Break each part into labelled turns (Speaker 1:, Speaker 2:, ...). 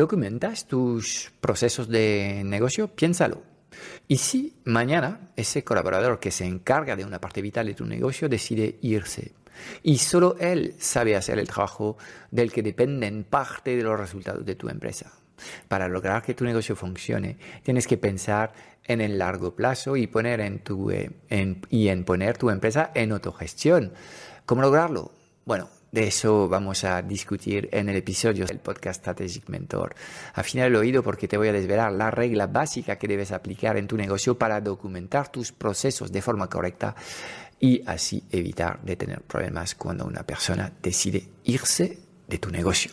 Speaker 1: ¿Documentas tus procesos de negocio? Piénsalo. Y si mañana ese colaborador que se encarga de una parte vital de tu negocio decide irse y solo él sabe hacer el trabajo del que dependen parte de los resultados de tu empresa. Para lograr que tu negocio funcione, tienes que pensar en el largo plazo y poner en tu eh, y en poner tu empresa en autogestión. ¿Cómo lograrlo? Bueno, de eso vamos a discutir en el episodio del podcast Strategic Mentor. Afina el oído porque te voy a desvelar la regla básica que debes aplicar en tu negocio para documentar tus procesos de forma correcta y así evitar tener problemas cuando una persona decide irse de tu negocio.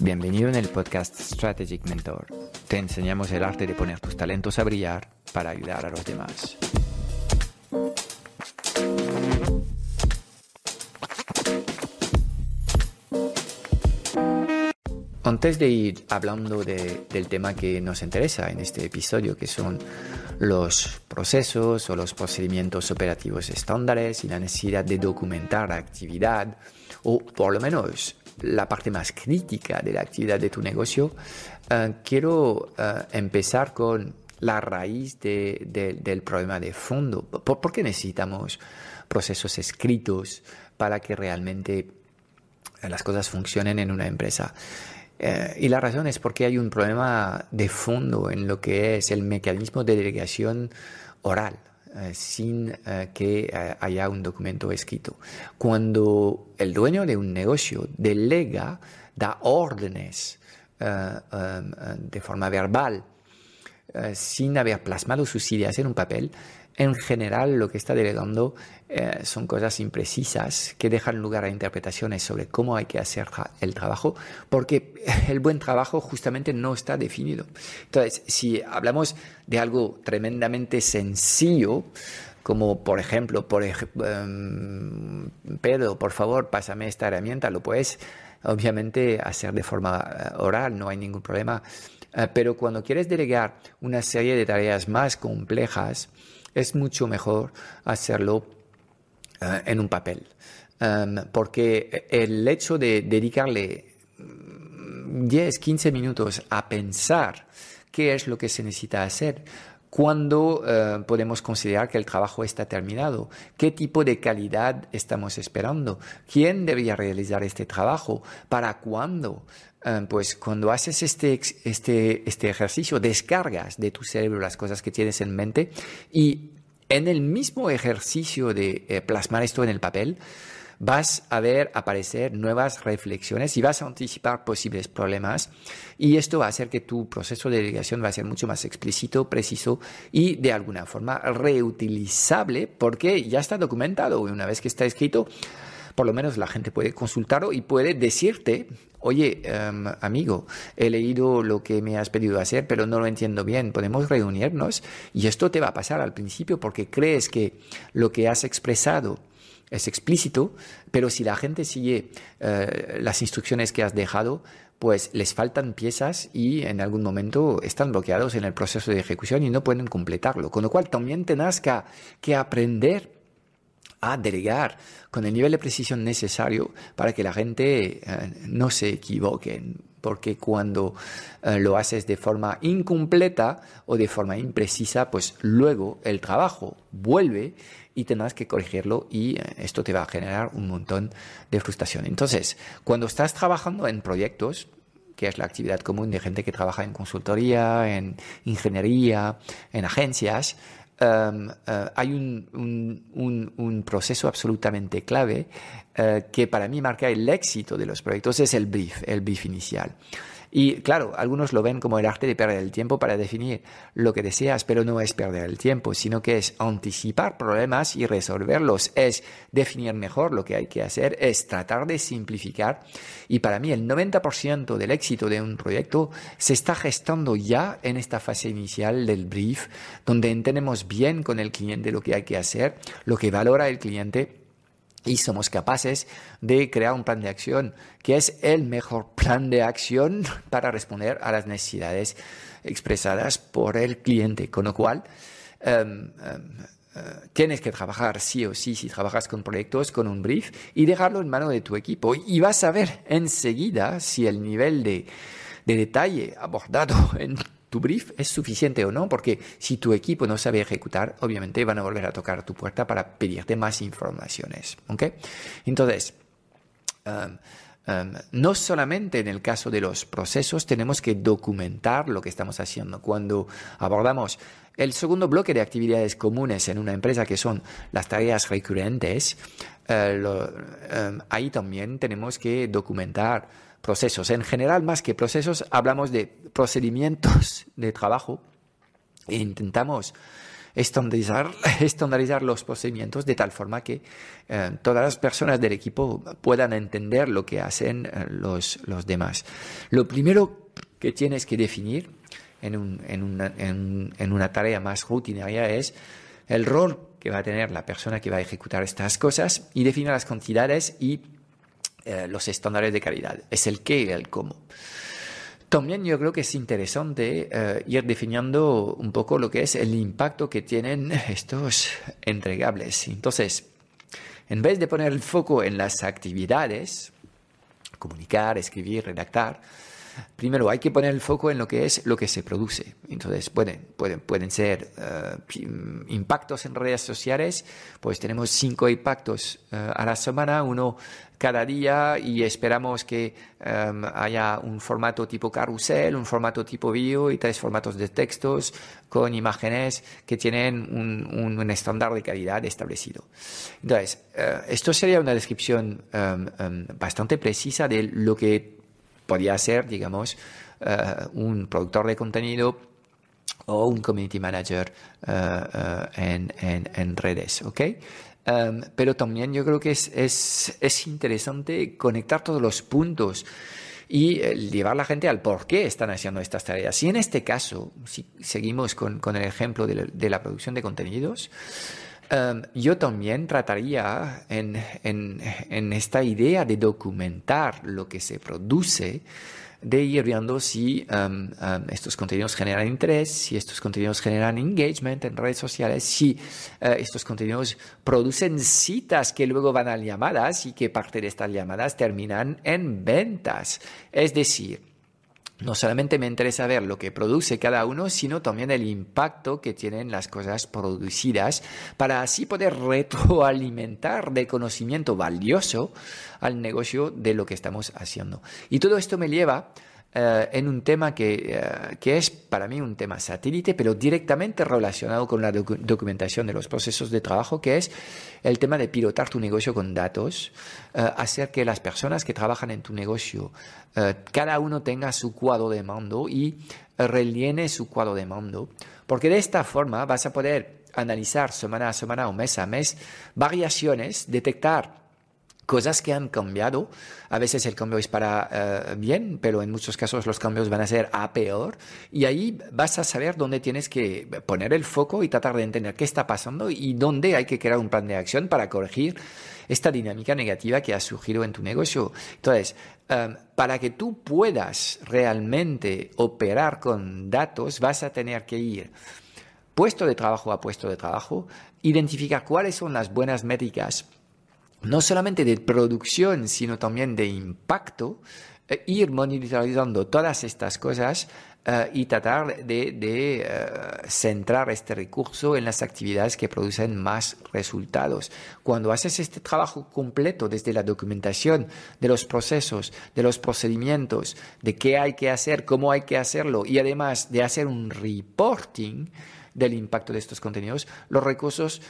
Speaker 1: Bienvenido en el podcast Strategic Mentor. Te enseñamos el arte de poner tus talentos a brillar para ayudar a los demás. Antes de ir hablando del tema que nos interesa en este episodio, que son los procesos o los procedimientos operativos estándares y la necesidad de documentar la actividad, o por lo menos la parte más crítica de la actividad de tu negocio, eh, quiero eh, empezar con la raíz del problema de fondo. ¿Por, qué necesitamos procesos escritos para que realmente las cosas funcionen en una empresa? Eh, y la razón es porque hay un problema de fondo en lo que es el mecanismo de delegación oral. Eh, sin eh, que eh, haya un documento escrito. Cuando el dueño de un negocio delega, da órdenes de forma verbal, sin haber plasmado sus ideas en un papel, en general lo que está delegando eh, son cosas imprecisas que dejan lugar a interpretaciones sobre cómo hay que hacer el trabajo, porque el buen trabajo justamente no está definido. Entonces, si hablamos de algo tremendamente sencillo, como por ejemplo, por em, Pedro, por favor, pásame esta herramienta, lo puedes obviamente hacer de forma eh, oral, no hay ningún problema. Eh, pero cuando quieres delegar una serie de tareas más complejas, es mucho mejor hacerlo eh, en un papel. Porque el hecho de dedicarle 10, mm, 15 minutos a pensar qué es lo que se necesita hacer, cuándo eh, podemos considerar que el trabajo está terminado, qué tipo de calidad estamos esperando, quién debería realizar este trabajo, para cuándo. Em, pues cuando haces este, este, este ejercicio, descargas de tu cerebro las cosas que tienes en mente y en el mismo ejercicio de eh, plasmar esto en el papel, vas a ver aparecer nuevas reflexiones y vas a anticipar posibles problemas y esto va a hacer que tu proceso de delegación va a ser mucho más explícito, preciso y de alguna forma reutilizable porque ya está documentado y una vez que está escrito por lo menos la gente puede consultarlo y puede decirte, oye, em, amigo, he leído lo que me has pedido hacer, pero no lo entiendo bien, podemos reunirnos y esto te va a pasar al principio porque crees que lo que has expresado es explícito, pero si la gente sigue eh, las instrucciones que has dejado, pues les faltan piezas y en algún momento están bloqueados en el proceso de ejecución y no pueden completarlo. Con lo cual también tendrás que, que aprender a delegar con el nivel de precisión necesario para que la gente eh, no se equivoque. Porque cuando eh, lo haces de forma incompleta o de forma imprecisa, pues luego el trabajo vuelve y tendrás que corregirlo y eh, esto te va a generar un montón de frustración. Entonces, cuando estás trabajando en proyectos, que es la actividad común de gente que trabaja en consultoría, en ingeniería, en agencias, Em, eh, hay un, proceso absolutamente clave eh, que para mí marca el éxito de los proyectos, es el brief, el brief inicial. Y claro, algunos lo ven como el arte de perder el tiempo para definir lo que deseas, pero no es perder el tiempo, sino que es anticipar problemas y resolverlos, es definir mejor lo que hay que hacer, es tratar de simplificar. Y para mí el 90% del éxito de un proyecto se está gestando ya en esta fase inicial del brief, donde entendemos bien con el cliente lo que hay que hacer, lo que valora el cliente y somos capaces de crear un plan de acción que es el mejor plan de acción para responder a las necesidades expresadas por el cliente. Con lo cual, em, em, eh, tienes que trabajar sí o sí si trabajas con proyectos, con un brief y dejarlo en mano de tu equipo. Y vas a ver enseguida si el nivel de, de detalle abordado en tu brief es suficiente o no, porque si tu equipo no sabe ejecutar, obviamente van a volver a tocar tu puerta para pedirte más informaciones. Entonces, um, um, no solamente en el caso de los procesos tenemos que documentar lo que estamos haciendo. Cuando abordamos el segundo bloque de actividades comunes en una empresa, que son las tareas recurrentes, eh, um, ahí también tenemos que documentar procesos. En general, más que procesos, hablamos de procedimientos de trabajo e intentamos estandarizar, estandarizar los procedimientos de tal forma que eh, todas las personas del equipo puedan entender lo que hacen eh, los, los demás. Lo primero que tienes que definir en, un, en, una, en, en una tarea más rutinaria es el rol que va a tener la persona que va a ejecutar estas cosas y definir las cantidades y eh, los estándares de calidad. Es el qué y el cómo. También yo creo que es interesante eh, ir definiendo un poco lo que es el impacto que tienen estos entregables. Entonces, en vez de poner el foco en las actividades, comunicar, escribir, redactar, primero hay que poner el foco en lo que es lo que se produce. Entonces, pueden, pueden, pueden ser eh, impactos en redes sociales, pues tenemos cinco impactos a la semana, uno cada día y esperamos que em, haya un formato tipo carrusel, un formato tipo video y tres formatos de textos con imágenes que tienen un, estándar de calidad establecido. Entonces, eh, esto sería una descripción em, em, bastante precisa de lo que podría ser, digamos, eh, un productor de contenido o un community manager eh, en, en, redes, ¿ok? Em, pero también yo creo que es, es, es, interesante conectar todos los puntos y eh, llevar a la gente al por qué están haciendo estas tareas. Y en este caso, si seguimos con, con el ejemplo de la, producción de contenidos, um, yo también trataría en, esta idea de documentar lo que se produce de ir viendo si um, um, estos contenidos generan interés, si estos contenidos generan engagement en redes sociales, si uh, estos contenidos producen citas que luego van a llamadas y que parte de estas llamadas terminan en ventas. Es decir, no solamente me interesa ver lo que produce cada uno, sino también el impacto que tienen las cosas producidas para así poder retroalimentar de conocimiento valioso al negocio de lo que estamos haciendo. Y todo esto me lleva eh, en un tema que, eh, que, es para mí un tema satélite, pero directamente relacionado con la documentación de los procesos de trabajo, que es el tema de pilotar tu negocio con datos, eh, hacer que las personas que trabajan en tu negocio, cada uno tenga su cuadro de mando y rellene su cuadro de mando, porque de esta forma vas a poder analizar semana a semana o mes a mes variaciones, detectar cosas que han cambiado. A veces el cambio es para eh, bien, pero en muchos casos los cambios van a ser a peor. Y ahí vas a saber dónde tienes que poner el foco y tratar de entender qué está pasando y dónde hay que crear un plan de acción para corregir esta dinámica negativa que ha surgido en tu negocio. Entonces, em, para que tú puedas realmente operar con datos, vas a tener que ir puesto de trabajo a puesto de trabajo, identificar cuáles son las buenas métricas no solamente de producción, sino también de impacto, eh, ir monitorizando todas estas cosas eh, y tratar de, eh, centrar este recurso en las actividades que producen más resultados. Cuando haces este trabajo completo desde la documentación de los procesos, de los procedimientos, de qué hay que hacer, cómo hay que hacerlo y además de hacer un reporting, del impacto de estos contenidos, los recursos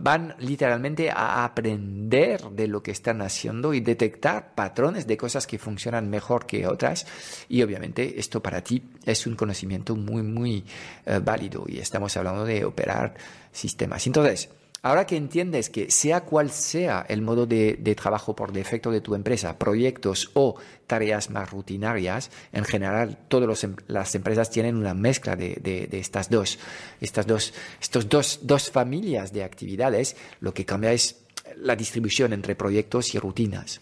Speaker 1: van literalmente a aprender de lo que están haciendo y detectar patrones de cosas que funcionan mejor que otras. Y obviamente esto para ti es un conocimiento muy, muy eh, válido y estamos hablando de operar sistemas. Entonces, Ahora que entiendes que sea cual sea el modo de, trabajo por defecto de tu empresa, proyectos o tareas más rutinarias, en general todas em, las empresas tienen una mezcla de, estas dos, estas dos, estos dos, dos familias de actividades, lo que cambia es la distribución entre proyectos y rutinas.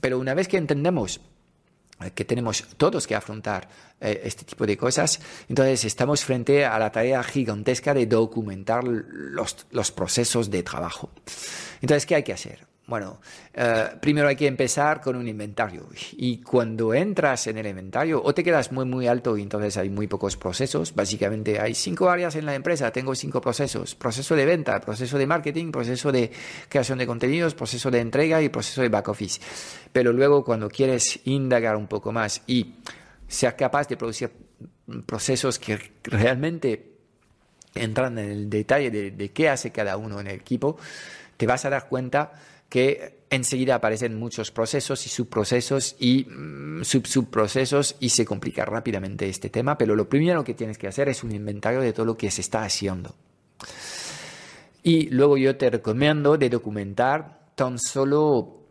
Speaker 1: pero una vez que entendemos que tenemos todos que afrontar eh, este tipo de cosas, entonces estamos frente a la tarea gigantesca de documentar los, los procesos de trabajo. Entonces, ¿qué hay que hacer? Bueno, eh, primero hay que empezar con un inventario. Y cuando entras en el inventario o te quedas muy muy alto y entonces hay muy pocos procesos, básicamente hay cinco áreas en la empresa, tengo cinco procesos, proceso de venta, proceso de marketing, proceso de creación de contenidos, proceso de entrega y proceso de back office. Pero luego cuando quieres indagar un poco más y ser capaz de producir procesos que realmente entran en el detalle de, de qué hace cada uno en el equipo, te vas a dar cuenta que enseguida aparecen muchos procesos y subprocesos y mm, subsubprocesos y se complica rápidamente este tema, pero lo primero que tienes que hacer es un inventario de todo lo que se está haciendo. Y luego yo te recomiendo de documentar tan solo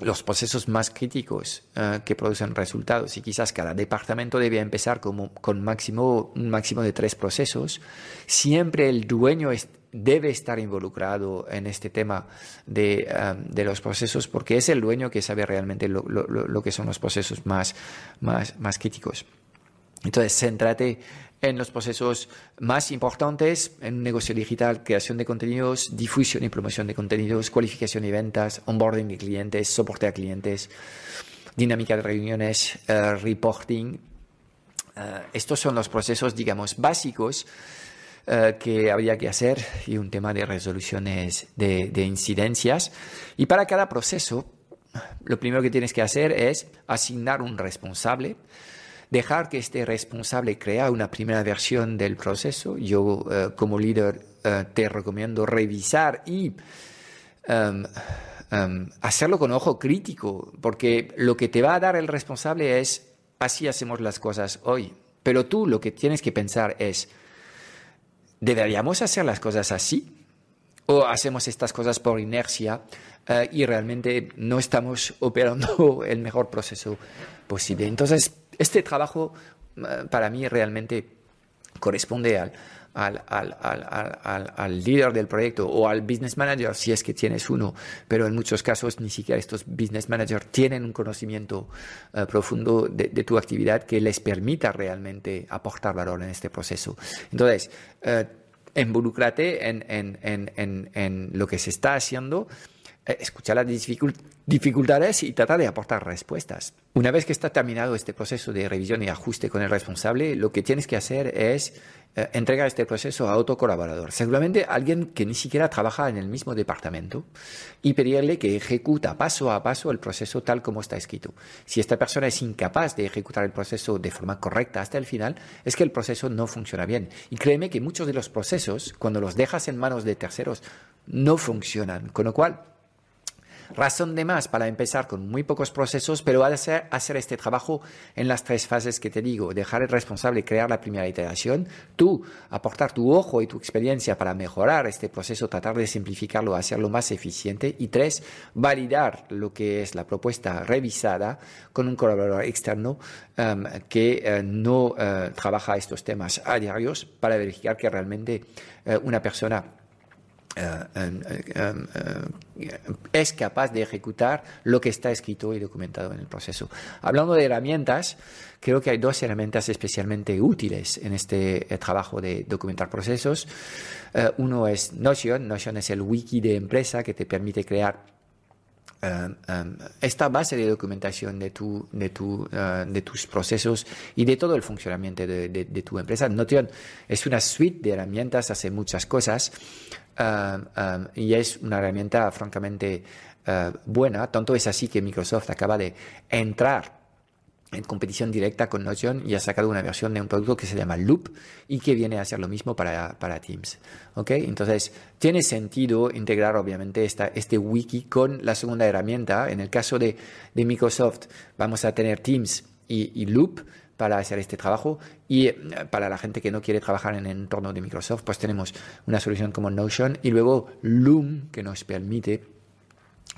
Speaker 1: los procesos más críticos eh, que producen resultados y quizás cada departamento debe empezar como, con máximo, un máximo de tres procesos. Siempre el dueño debe estar involucrado en este tema de, um, de, los procesos porque es el dueño que sabe realmente lo, lo, lo que son los procesos más, más, más críticos. Entonces, céntrate en los procesos más importantes en un negocio digital, creación de contenidos, difusión y promoción de contenidos, cualificación y ventas, onboarding de clientes, soporte a clientes, dinámica de reuniones, uh, reporting. Uh, estos son los procesos, digamos, básicos eh, que habría que hacer y un tema de resoluciones de, de incidencias. Y para cada proceso, lo primero que tienes que hacer es asignar un responsable, dejar que este responsable crea una primera versión del proceso. Yo eh, como líder eh, te recomiendo revisar y em, em, hacerlo con ojo crítico, porque lo que te va a dar el responsable es así hacemos las cosas hoy. Pero tú lo que tienes que pensar es, ¿deberíamos hacer las cosas así? ¿O hacemos estas cosas por inercia eh, y realmente no estamos operando el mejor proceso posible? Entonces, este trabajo eh, para mí realmente corresponde al, al, al, al, líder del proyecto o al business manager, si es que tienes uno, pero en muchos casos ni siquiera estos business managers tienen un conocimiento uh, profundo de, tu actividad que les permita realmente aportar valor en este proceso. Entonces, uh, involúcrate en, en, en, en, lo que se está haciendo eh, escuchar las dificultades y tratar de aportar respuestas. Una vez que está terminado este proceso de revisión y ajuste con el responsable, lo que tienes que hacer es eh, entregar este proceso a otro colaborador, seguramente alguien que ni siquiera trabaja en el mismo departamento, y pedirle que ejecuta paso a paso el proceso tal como está escrito. Si esta persona es incapaz de ejecutar el proceso de forma correcta hasta el final, es que el proceso no funciona bien. Y créeme que muchos de los procesos, cuando los dejas en manos de terceros, no funcionan. Con lo cual, Razón de más para empezar con muy pocos procesos, pero hacer, hacer este trabajo en las tres fases que te digo. Dejar el responsable crear la primera iteración, tú aportar tu ojo y tu experiencia para mejorar este proceso, tratar de simplificarlo, hacerlo más eficiente. Y tres, validar lo que es la propuesta revisada con un colaborador externo um, que uh, no uh, trabaja estos temas a diarios para verificar que realmente uh, una persona es capaz de ejecutar lo que está escrito y documentado en el proceso. Hablando de herramientas, creo que hay dos herramientas especialmente útiles en este eh, trabajo de documentar procesos. Uno es Notion. Notion es el wiki de empresa que te permite crear esta base de documentación de, tu, de, tu, uh, de, tus procesos y de todo el funcionamiento de, tu empresa. Notion es una suite de herramientas, hace muchas cosas um, y es una herramienta francamente uh, buena. Tanto es así que Microsoft acaba de entrar en competición directa con Notion y ha sacado una versión de un producto que se llama Loop y que viene a hacer lo mismo para, para Teams. ¿ok? Entonces, tiene sentido integrar obviamente esta, este wiki con la segunda herramienta. En el caso de, de Microsoft, vamos a tener Teams y, y Loop para hacer este trabajo y eh, para la gente que no quiere trabajar en el entorno de Microsoft, pues tenemos una solución como Notion y luego Loom que nos permite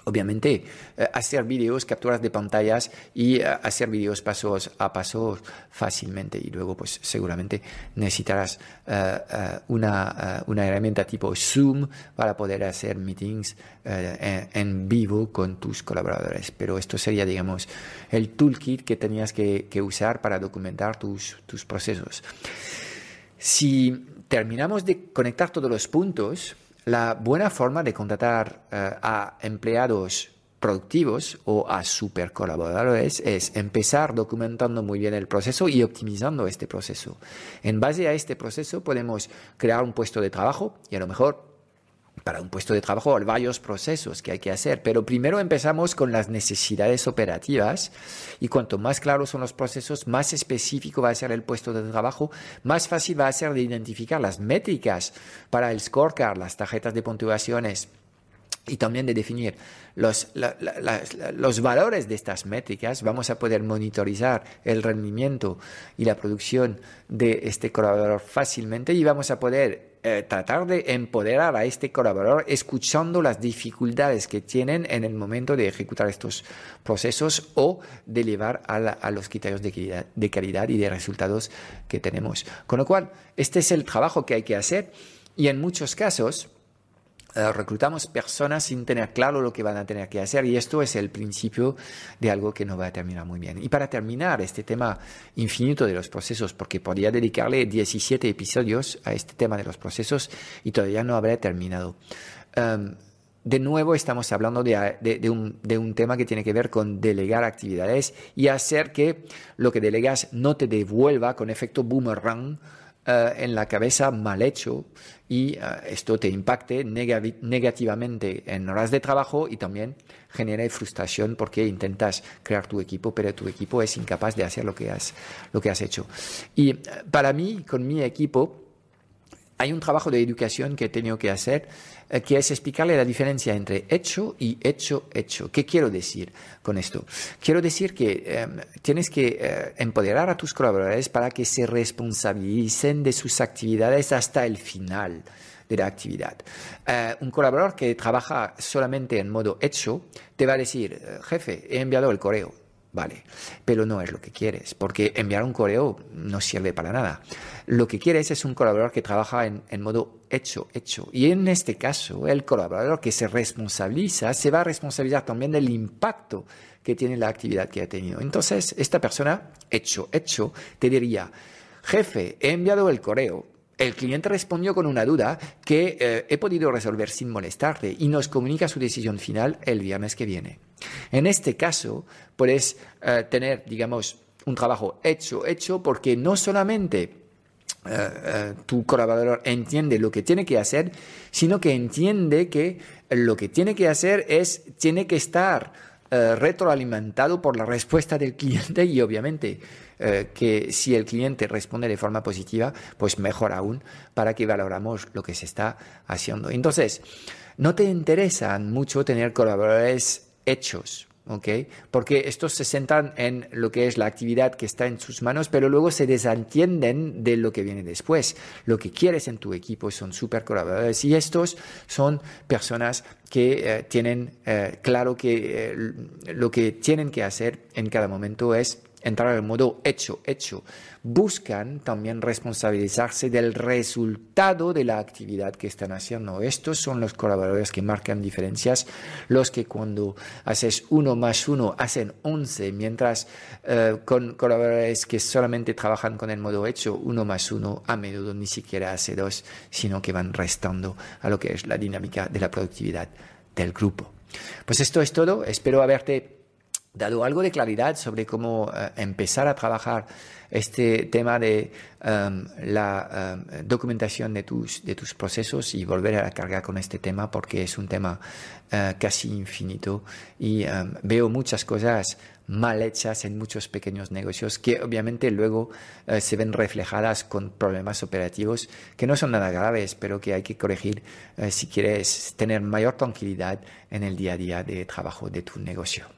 Speaker 1: obviamente eh, hacer vídeos, capturas de pantallas y eh, hacer vídeos pasos a paso fácilmente. Y luego pues seguramente necesitarás eh, una, una, herramienta tipo Zoom para poder hacer meetings en, vivo con tus colaboradores. Pero esto sería digamos el toolkit que tenías que, que usar para documentar tus, tus procesos. Si terminamos de conectar todos los puntos la buena forma de contratar eh, a empleados productivos o a super colaboradores es empezar documentando muy bien el proceso y optimizando este proceso. En base a este proceso podemos crear un puesto de trabajo y a lo mejor para un puesto de trabajo hay varios procesos que hay que hacer, pero primero empezamos con las necesidades operativas y cuanto más claros son los procesos, más específico va a ser el puesto de trabajo, más fácil va a ser de identificar las métricas para el scorecard, las tarjetas de puntuaciones y también de definir los, los valores de estas métricas, vamos a poder monitorizar el rendimiento y la producción de este colaborador fácilmente y vamos a poder eh, tratar de empoderar a este colaborador escuchando las dificultades que tienen en el momento de ejecutar estos procesos o de llevar a, los criterios de calidad, de calidad y de resultados que tenemos. Con lo cual, este es el trabajo que hay que hacer y en muchos casos, reclutamos personas sin tener claro lo que van a tener que hacer y esto es el principio de algo que no va a terminar muy bien. Y para terminar este tema infinito de los procesos, porque podría dedicarle 17 episodios a este tema de los procesos y todavía no habré terminado. Em, de nuevo estamos hablando de, un, tema que tiene que ver con delegar actividades y hacer que lo que delegas no te devuelva con efecto boomerang eh, en la cabeza mal hecho y eh, esto te impacte negativamente en horas de trabajo y también genere frustración porque intentas crear tu equipo, pero tu equipo es incapaz de hacer lo que has, lo que has hecho. Y eh, para mí, con mi equipo, hay un trabajo de educación que he tenido que hacer, eh, que es explicarle la diferencia entre hecho y hecho, hecho. ¿Qué quiero decir con esto? Quiero decir que em, tienes que eh, empoderar a tus colaboradores para que se responsabilicen de sus actividades hasta el final de la actividad. Eh, un colaborador que trabaja solamente en modo hecho te va a decir, jefe, he enviado el correo Vale, pero no es lo que quieres, porque enviar un correo no sirve para nada. Lo que quieres es un colaborador que trabaja en, modo hecho, hecho. Y en este caso, el colaborador que se responsabiliza se va a responsabilizar también del impacto que tiene la actividad que ha tenido. Entonces, esta persona, hecho, hecho, te diría, jefe, he enviado el correo, el cliente respondió con una duda que eh, he podido resolver sin molestarte y nos comunica su decisión final el viernes que viene. En este caso, puedes eh, tener, digamos, un trabajo hecho, hecho, porque no solamente eh, tu colaborador entiende lo que tiene que hacer, sino que entiende que lo que tiene que hacer es, tiene que estar retroalimentado por la respuesta del cliente y obviamente eh, que si el cliente responde de forma positiva, pues mejor aún para que valoramos lo que se está haciendo. Entonces, no te interesan mucho tener colaboradores hechos, ¿ok? Porque estos se centran en lo que es la actividad que está en sus manos, pero luego se desentienden de lo que viene después. Lo que quieres en tu equipo son super colaboradores y estos son personas que eh, tienen eh, claro que lo que tienen que hacer en cada momento es entrar en modo hecho, hecho. Buscan también responsabilizarse del resultado de la actividad que están haciendo. Estos son los colaboradores que marcan diferencias, los que cuando haces uno más uno hacen once, mientras eh, con colaboradores que solamente trabajan con el modo hecho, uno más uno a menudo ni siquiera hace dos, sino que van restando a lo que es la dinámica de la productividad del grupo. Pues esto es todo, espero haberte dado algo de claridad sobre cómo eh, empezar a trabajar este tema de em, la em, documentación de tus, de tus procesos y volver a cargar con este tema porque es un tema eh, casi infinito y em, veo muchas cosas mal hechas en muchos pequeños negocios que obviamente luego eh, se ven reflejadas con problemas operativos que no son nada graves pero que hay que corregir si quieres tener mayor tranquilidad en el día a día de trabajo de tu negocio.